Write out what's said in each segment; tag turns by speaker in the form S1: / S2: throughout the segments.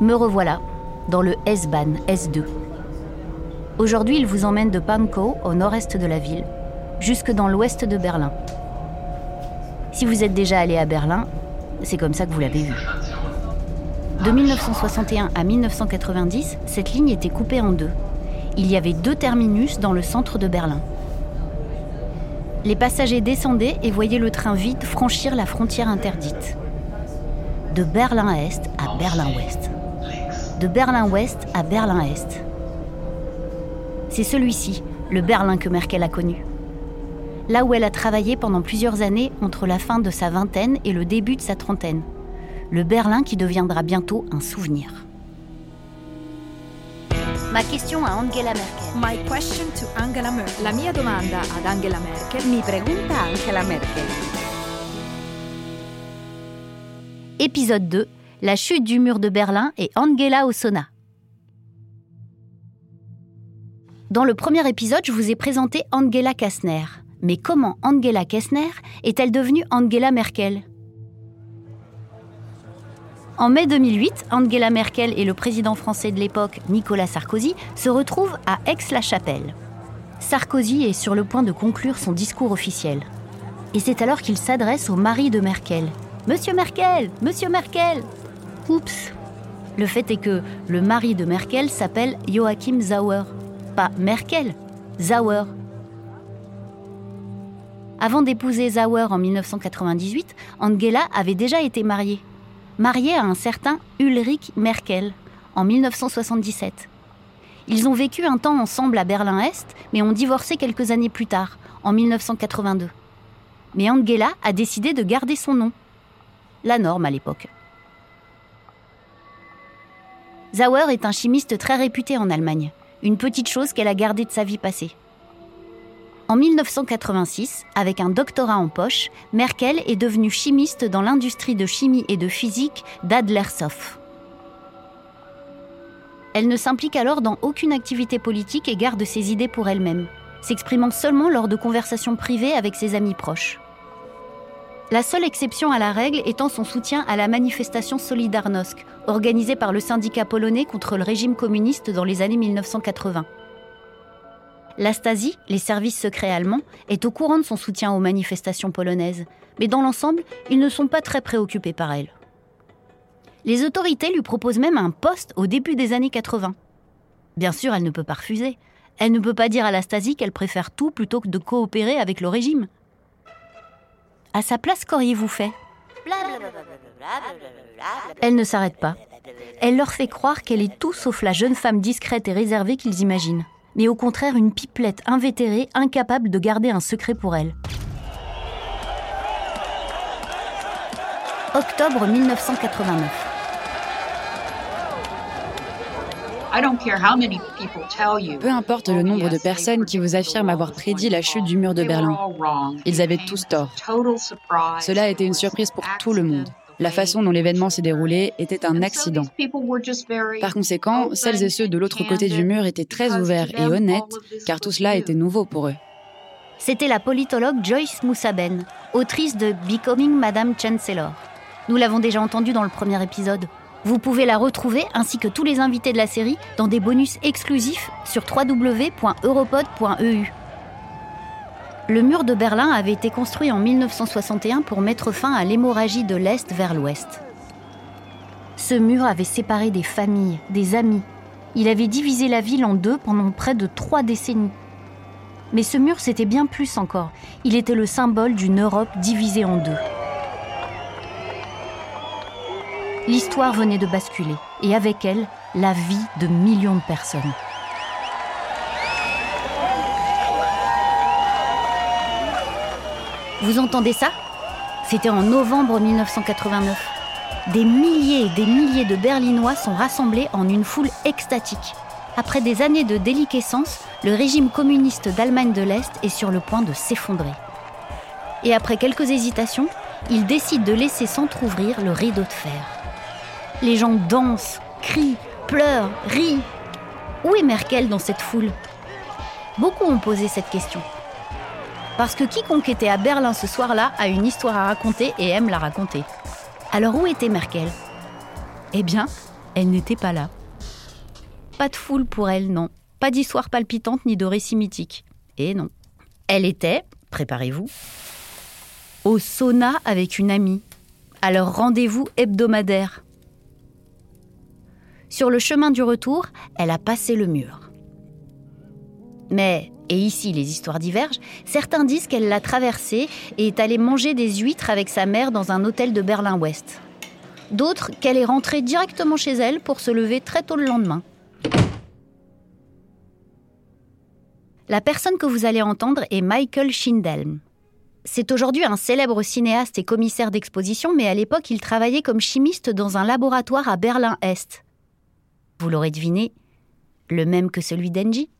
S1: Me revoilà, dans le S-Bahn S2. Aujourd'hui, il vous emmène de Pankow, au nord-est de la ville, jusque dans l'ouest de Berlin. Si vous êtes déjà allé à Berlin, c'est comme ça que vous l'avez vu. De 1961 à 1990, cette ligne était coupée en deux. Il y avait deux terminus dans le centre de Berlin. Les passagers descendaient et voyaient le train vide franchir la frontière interdite. De Berlin-Est à Berlin-Ouest. De Berlin-Ouest à Berlin-Est. C'est celui-ci, le Berlin que Merkel a connu. Là où elle a travaillé pendant plusieurs années entre la fin de sa vingtaine et le début de sa trentaine. Le Berlin qui deviendra bientôt un souvenir. Ma question à Angela Merkel.
S2: My question to Angela Merkel.
S3: La mia domanda ad Angela Merkel
S4: Mi pregunta Angela Merkel.
S1: Épisode 2 La chute du mur de Berlin et Angela au sauna. Dans le premier épisode, je vous ai présenté Angela Kastner. Mais comment Angela Kastner est-elle devenue Angela Merkel? En mai 2008, Angela Merkel et le président français de l'époque, Nicolas Sarkozy, se retrouvent à Aix-la-Chapelle. Sarkozy est sur le point de conclure son discours officiel. Et c'est alors qu'il s'adresse au mari de Merkel. Monsieur Merkel Monsieur Merkel Oups Le fait est que le mari de Merkel s'appelle Joachim Zauer. Pas Merkel, Zauer. Avant d'épouser Zauer en 1998, Angela avait déjà été mariée. Mariée à un certain Ulrich Merkel en 1977. Ils ont vécu un temps ensemble à Berlin-Est, mais ont divorcé quelques années plus tard, en 1982. Mais Angela a décidé de garder son nom. La norme à l'époque. Zauer est un chimiste très réputé en Allemagne, une petite chose qu'elle a gardée de sa vie passée. En 1986, avec un doctorat en poche, Merkel est devenue chimiste dans l'industrie de chimie et de physique d'Adlershof. Elle ne s'implique alors dans aucune activité politique et garde ses idées pour elle-même, s'exprimant seulement lors de conversations privées avec ses amis proches. La seule exception à la règle étant son soutien à la manifestation Solidarnosc, organisée par le syndicat polonais contre le régime communiste dans les années 1980. La Stasi, les services secrets allemands, est au courant de son soutien aux manifestations polonaises, mais dans l'ensemble, ils ne sont pas très préoccupés par elle. Les autorités lui proposent même un poste au début des années 80. Bien sûr, elle ne peut pas refuser. Elle ne peut pas dire à la Stasi qu'elle préfère tout plutôt que de coopérer avec le régime. À sa place, qu'auriez-vous fait? Elle ne s'arrête pas. Elle leur fait croire qu'elle est tout sauf la jeune femme discrète et réservée qu'ils imaginent, mais au contraire une pipelette invétérée, incapable de garder un secret pour elle. Octobre 1989.
S5: Peu importe le nombre de personnes qui vous affirment avoir prédit la chute du mur de Berlin, ils avaient tous tort. Cela a été une surprise pour tout le monde. La façon dont l'événement s'est déroulé était un accident. Par conséquent, celles et ceux de l'autre côté du mur étaient très ouverts et honnêtes, car tout cela était nouveau pour eux.
S1: C'était la politologue Joyce Moussaben, autrice de Becoming Madame Chancellor. Nous l'avons déjà entendu dans le premier épisode. Vous pouvez la retrouver ainsi que tous les invités de la série dans des bonus exclusifs sur www.europod.eu. Le mur de Berlin avait été construit en 1961 pour mettre fin à l'hémorragie de l'Est vers l'Ouest. Ce mur avait séparé des familles, des amis. Il avait divisé la ville en deux pendant près de trois décennies. Mais ce mur, c'était bien plus encore. Il était le symbole d'une Europe divisée en deux. L'histoire venait de basculer, et avec elle, la vie de millions de personnes. Vous entendez ça? C'était en novembre 1989. Des milliers et des milliers de Berlinois sont rassemblés en une foule extatique. Après des années de déliquescence, le régime communiste d'Allemagne de l'Est est sur le point de s'effondrer. Et après quelques hésitations, il décide de laisser s'entr'ouvrir le rideau de fer. Les gens dansent, crient, pleurent, rient. Où est Merkel dans cette foule? Beaucoup ont posé cette question. Parce que quiconque était à Berlin ce soir-là a une histoire à raconter et aime la raconter. Alors où était Merkel? Eh bien, elle n'était pas là. Pas de foule pour elle, non. Pas d'histoire palpitante ni de récit mythique. Et non. Elle était, préparez-vous, au sauna avec une amie, à leur rendez-vous hebdomadaire. Sur le chemin du retour, elle a passé le mur. Mais, et ici les histoires divergent, certains disent qu'elle l'a traversé et est allée manger des huîtres avec sa mère dans un hôtel de Berlin-Ouest. D'autres qu'elle est rentrée directement chez elle pour se lever très tôt le lendemain. La personne que vous allez entendre est Michael Schindelm. C'est aujourd'hui un célèbre cinéaste et commissaire d'exposition, mais à l'époque, il travaillait comme chimiste dans un laboratoire à Berlin-Est. Vous l'aurez deviné, le même que celui d'Engie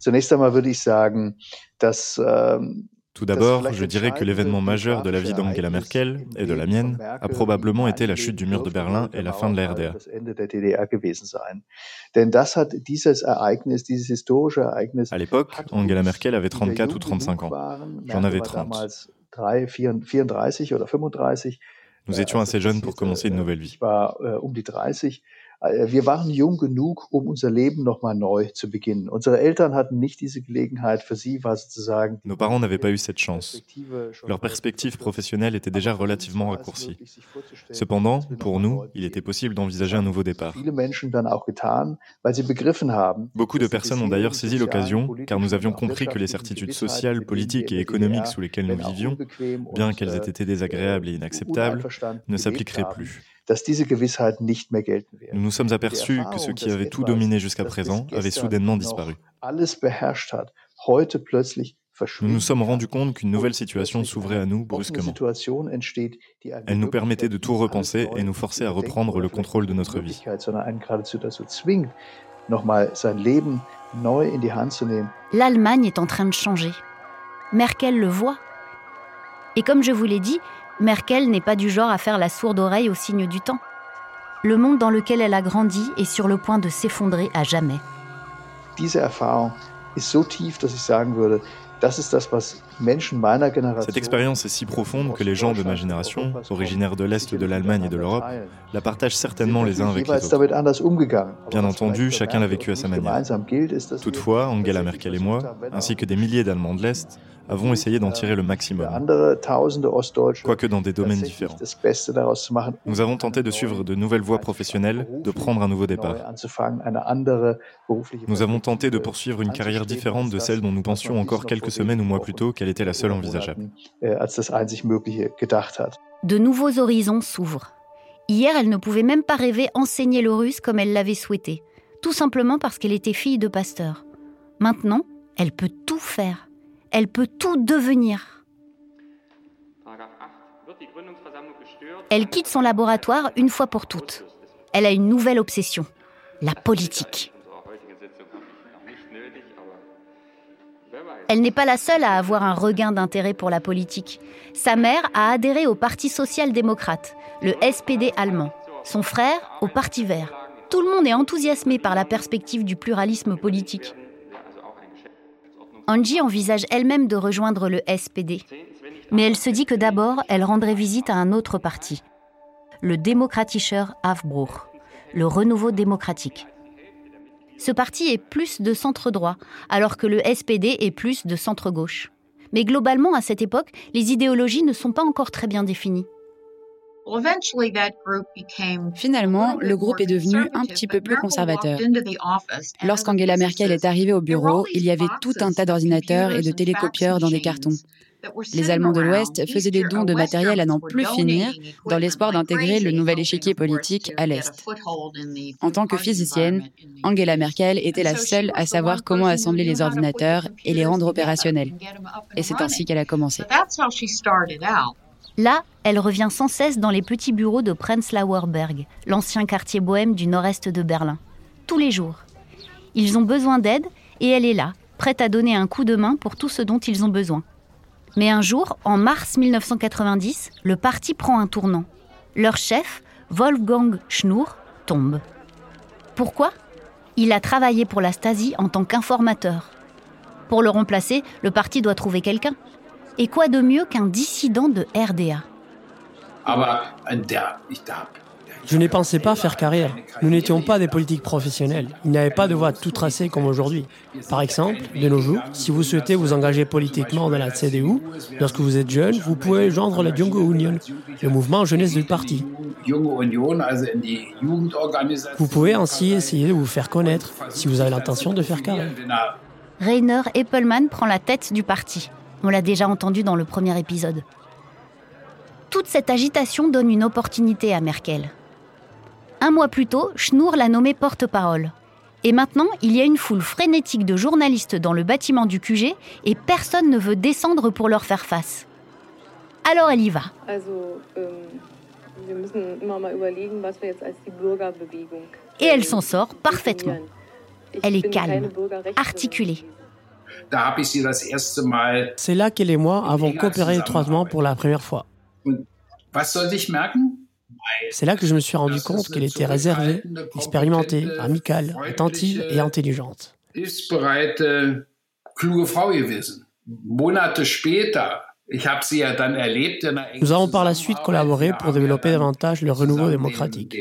S6: Zunächst einmal würde ich sagen, dass ähm,
S7: Tout d'abord, je dirais que l'événement majeur de la vie d'Angela Merkel et de la mienne a probablement été la chute du mur de Berlin et la fin de la RDA. À l'époque, Angela Merkel avait 34 ou 35 ans. J'en avais 30. Nous étions assez jeunes pour commencer une nouvelle vie.
S6: Wir waren jung genug, um unser Leben nochmal neu zu beginnen. Unsere Eltern hatten nicht diese Gelegenheit. Für sie war sozusagen.
S7: Nos parents n'avaient pas eu cette chance. Leur perspective professionnelle était déjà relativement raccourcie. Cependant, pour nous, il était possible d'envisager un nouveau départ. Beaucoup de personnes ont d'ailleurs saisi l'occasion, car nous avions compris que les certitudes sociales, politiques et économiques sous lesquelles nous vivions, bien qu'elles aient été désagréables et inacceptables, ne s'appliqueraient plus. Nous nous sommes aperçus que ce qui avait tout dominé jusqu'à présent avait soudainement disparu. Nous nous sommes rendus compte qu'une nouvelle situation s'ouvrait à nous brusquement. Elle nous permettait de tout repenser et nous forçait à reprendre le contrôle de notre vie.
S1: L'Allemagne est en train de changer. Merkel le voit. Et comme je vous l'ai dit, Merkel n'est pas du genre à faire la sourde oreille au signe du temps. Le monde dans lequel elle a grandi est sur le point de s'effondrer à jamais.
S7: Cette expérience est si profonde que les gens de ma génération, originaires de l'Est de l'Allemagne et de l'Europe, la partagent certainement les uns avec les autres. Bien entendu, chacun l'a vécu à sa manière. Toutefois, Angela Merkel et moi, ainsi que des milliers d'Allemands de l'Est, avons essayé d'en tirer le maximum, quoique dans des domaines différents. Nous avons tenté de suivre de nouvelles voies professionnelles, de prendre un nouveau départ. Nous avons tenté de poursuivre une carrière différente de celle dont nous pensions encore quelques semaines ou mois plus tôt qu'elle était la seule envisageable.
S1: De nouveaux horizons s'ouvrent. Hier, elle ne pouvait même pas rêver enseigner le russe comme elle l'avait souhaité, tout simplement parce qu'elle était fille de pasteur. Maintenant, elle peut tout faire. Elle peut tout devenir. Elle quitte son laboratoire une fois pour toutes. Elle a une nouvelle obsession, la politique. Elle n'est pas la seule à avoir un regain d'intérêt pour la politique. Sa mère a adhéré au Parti social-démocrate, le SPD allemand. Son frère au Parti vert. Tout le monde est enthousiasmé par la perspective du pluralisme politique. Angie envisage elle-même de rejoindre le SPD. Mais elle se dit que d'abord, elle rendrait visite à un autre parti, le Demokratischer Aufbruch, le renouveau démocratique. Ce parti est plus de centre-droit, alors que le SPD est plus de centre-gauche. Mais globalement, à cette époque, les idéologies ne sont pas encore très bien définies.
S5: Finalement, le groupe est devenu un petit peu plus conservateur. Lorsqu'Angela Merkel est arrivée au bureau, il y avait tout un tas d'ordinateurs et de télécopieurs dans des cartons. Les Allemands de l'Ouest faisaient des dons de matériel à n'en plus finir dans l'espoir d'intégrer le nouvel échiquier politique à l'Est. En tant que physicienne, Angela Merkel était la seule à savoir comment assembler les ordinateurs et les rendre opérationnels. Et c'est ainsi qu'elle a commencé.
S1: Là, elle revient sans cesse dans les petits bureaux de Prenzlauer Berg, l'ancien quartier bohème du nord-est de Berlin. Tous les jours. Ils ont besoin d'aide et elle est là, prête à donner un coup de main pour tout ce dont ils ont besoin. Mais un jour, en mars 1990, le parti prend un tournant. Leur chef, Wolfgang Schnur, tombe. Pourquoi? Il a travaillé pour la Stasi en tant qu'informateur. Pour le remplacer, le parti doit trouver quelqu'un. Et quoi de mieux qu'un dissident de RDA
S8: Je n'ai pensé pas faire carrière. Nous n'étions pas des politiques professionnels. Il n'y avait pas de voie tout tracée comme aujourd'hui. Par exemple, de nos jours, si vous souhaitez vous engager politiquement dans la CDU, lorsque vous êtes jeune, vous pouvez joindre la Junge Union, le mouvement jeunesse du parti. Vous pouvez ainsi essayer de vous faire connaître si vous avez l'intention de faire carrière.
S1: Rainer Eppelmann prend la tête du parti. On l'a déjà entendu dans le premier épisode. Toute cette agitation donne une opportunité à Merkel. Un mois plus tôt, Schnur l'a nommé porte-parole. Et maintenant, il y a une foule frénétique de journalistes dans le bâtiment du QG et personne ne veut descendre pour leur faire face. Alors elle y va. Et elle s'en sort parfaitement. Elle est calme, articulée.
S8: C'est là qu'elle et moi avons coopéré étroitement pour la première fois. C'est là que je me suis rendu compte qu'elle était réservée, expérimentée, amicale, attentive et intelligente. Nous avons par la suite collaboré pour développer davantage le renouveau démocratique.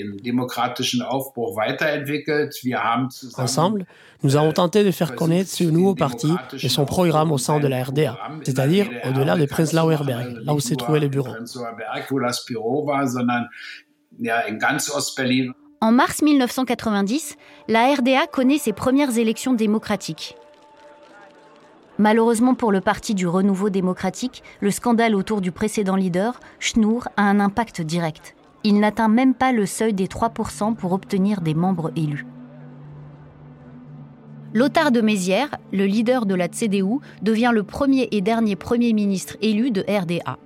S8: Ensemble, nous avons tenté de faire connaître ce nouveau parti et son programme au sein de la RDA, c'est-à-dire au-delà de Prenzlauer Berg, là où s'est trouvé le bureau.
S1: En mars 1990, la RDA connaît ses premières élections démocratiques. Malheureusement pour le Parti du Renouveau démocratique, le scandale autour du précédent leader, Schnur, a un impact direct. Il n'atteint même pas le seuil des 3% pour obtenir des membres élus. Lothar de Mézières, le leader de la CDU, devient le premier et dernier Premier ministre élu de RDA.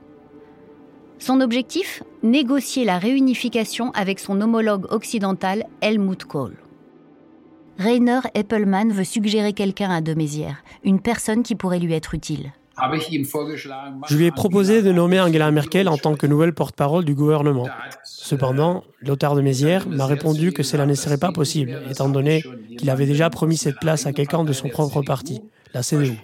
S1: Son objectif? Négocier la réunification avec son homologue occidental Helmut Kohl. Rainer Eppelmann veut suggérer quelqu'un à de Mézières, une personne qui pourrait lui être utile.
S8: Je lui ai proposé de nommer Angela Merkel en tant que nouvelle porte-parole du gouvernement. Cependant, Lothar de Mézières m'a répondu que cela ne serait pas possible, étant donné qu'il avait déjà promis cette place à quelqu'un de son propre parti, la CDU,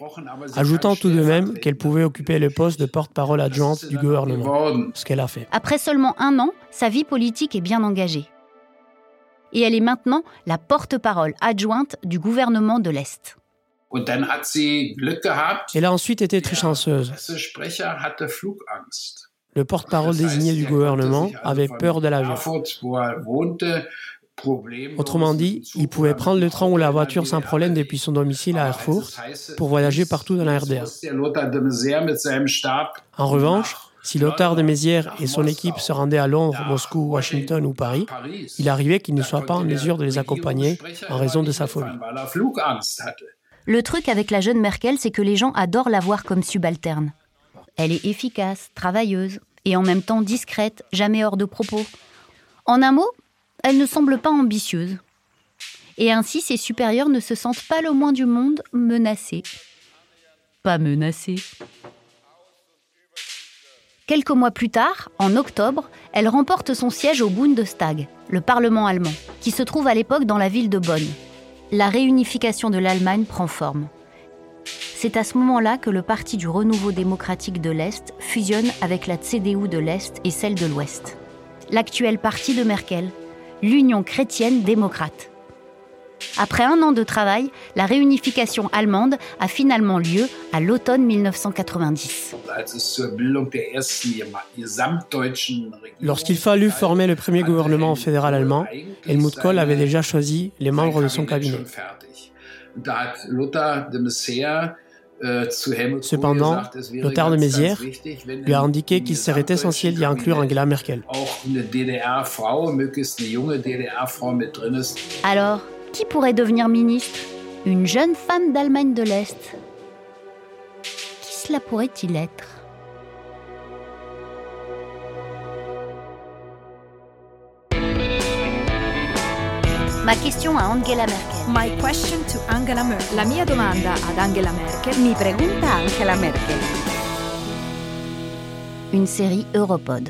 S8: ajoutant tout de même qu'elle pouvait occuper le poste de porte-parole adjointe du gouvernement, ce qu'elle a fait.
S1: Après seulement un an, sa vie politique est bien engagée et elle est maintenant la porte-parole adjointe du gouvernement de l'Est.
S8: Elle a ensuite été très chanceuse. Le porte-parole désigné du gouvernement avait peur de l'avion. Autrement dit, il pouvait prendre le train ou la voiture sans problème depuis son domicile à Erfurt pour voyager partout dans la RDA. En revanche, si Lothar de Mézières et son équipe se rendaient à Londres, Moscou, Washington ou Paris, il arrivait qu'il ne soit pas en mesure de les accompagner en raison de sa folie.
S1: Le truc avec la jeune Merkel, c'est que les gens adorent la voir comme subalterne. Elle est efficace, travailleuse et en même temps discrète, jamais hors de propos. En un mot, elle ne semble pas ambitieuse. et ainsi ses supérieurs ne se sentent pas le moins du monde menacés. Pas menacés. Quelques mois plus tard, en octobre, elle remporte son siège au Bundestag, le Parlement allemand, qui se trouve à l'époque dans la ville de Bonn. La réunification de l'Allemagne prend forme. C'est à ce moment-là que le Parti du renouveau démocratique de l'Est fusionne avec la CDU de l'Est et celle de l'Ouest. L'actuel parti de Merkel, l'Union chrétienne démocrate. Après un an de travail, la réunification allemande a finalement lieu à l'automne 1990.
S8: Lorsqu'il fallut former le premier gouvernement fédéral allemand, Helmut Kohl avait déjà choisi les membres de son cabinet. Cependant, Lothar de Mézières lui a indiqué qu'il serait essentiel d'y inclure Angela Merkel.
S1: Alors, qui pourrait devenir ministre? Une jeune femme d'Allemagne de l'Est. Qui cela pourrait-il être? Ma question à Angela Merkel.
S2: My question to Angela Merkel.
S3: La mia domanda ad Angela Merkel.
S4: Mi pregunta Angela Merkel.
S1: Une série Europod.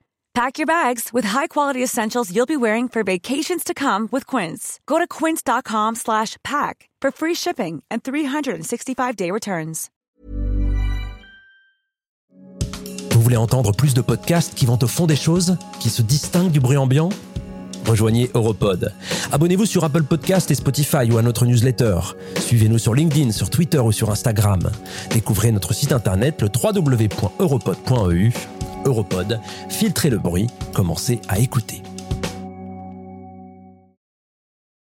S9: Pack your bags with high-quality essentials you'll be wearing for vacations to come with Quince. Go to quince.com slash pack for free shipping and 365-day returns.
S10: Vous voulez entendre plus de podcasts qui vont au fond des choses, qui se distinguent du bruit ambiant? Rejoignez Europod. Abonnez-vous sur Apple Podcast et Spotify ou à notre newsletter. Suivez-nous sur LinkedIn, sur Twitter ou sur Instagram. Découvrez notre site internet le www.europod.eu Europod, filtrez le bruit, commencez à écouter.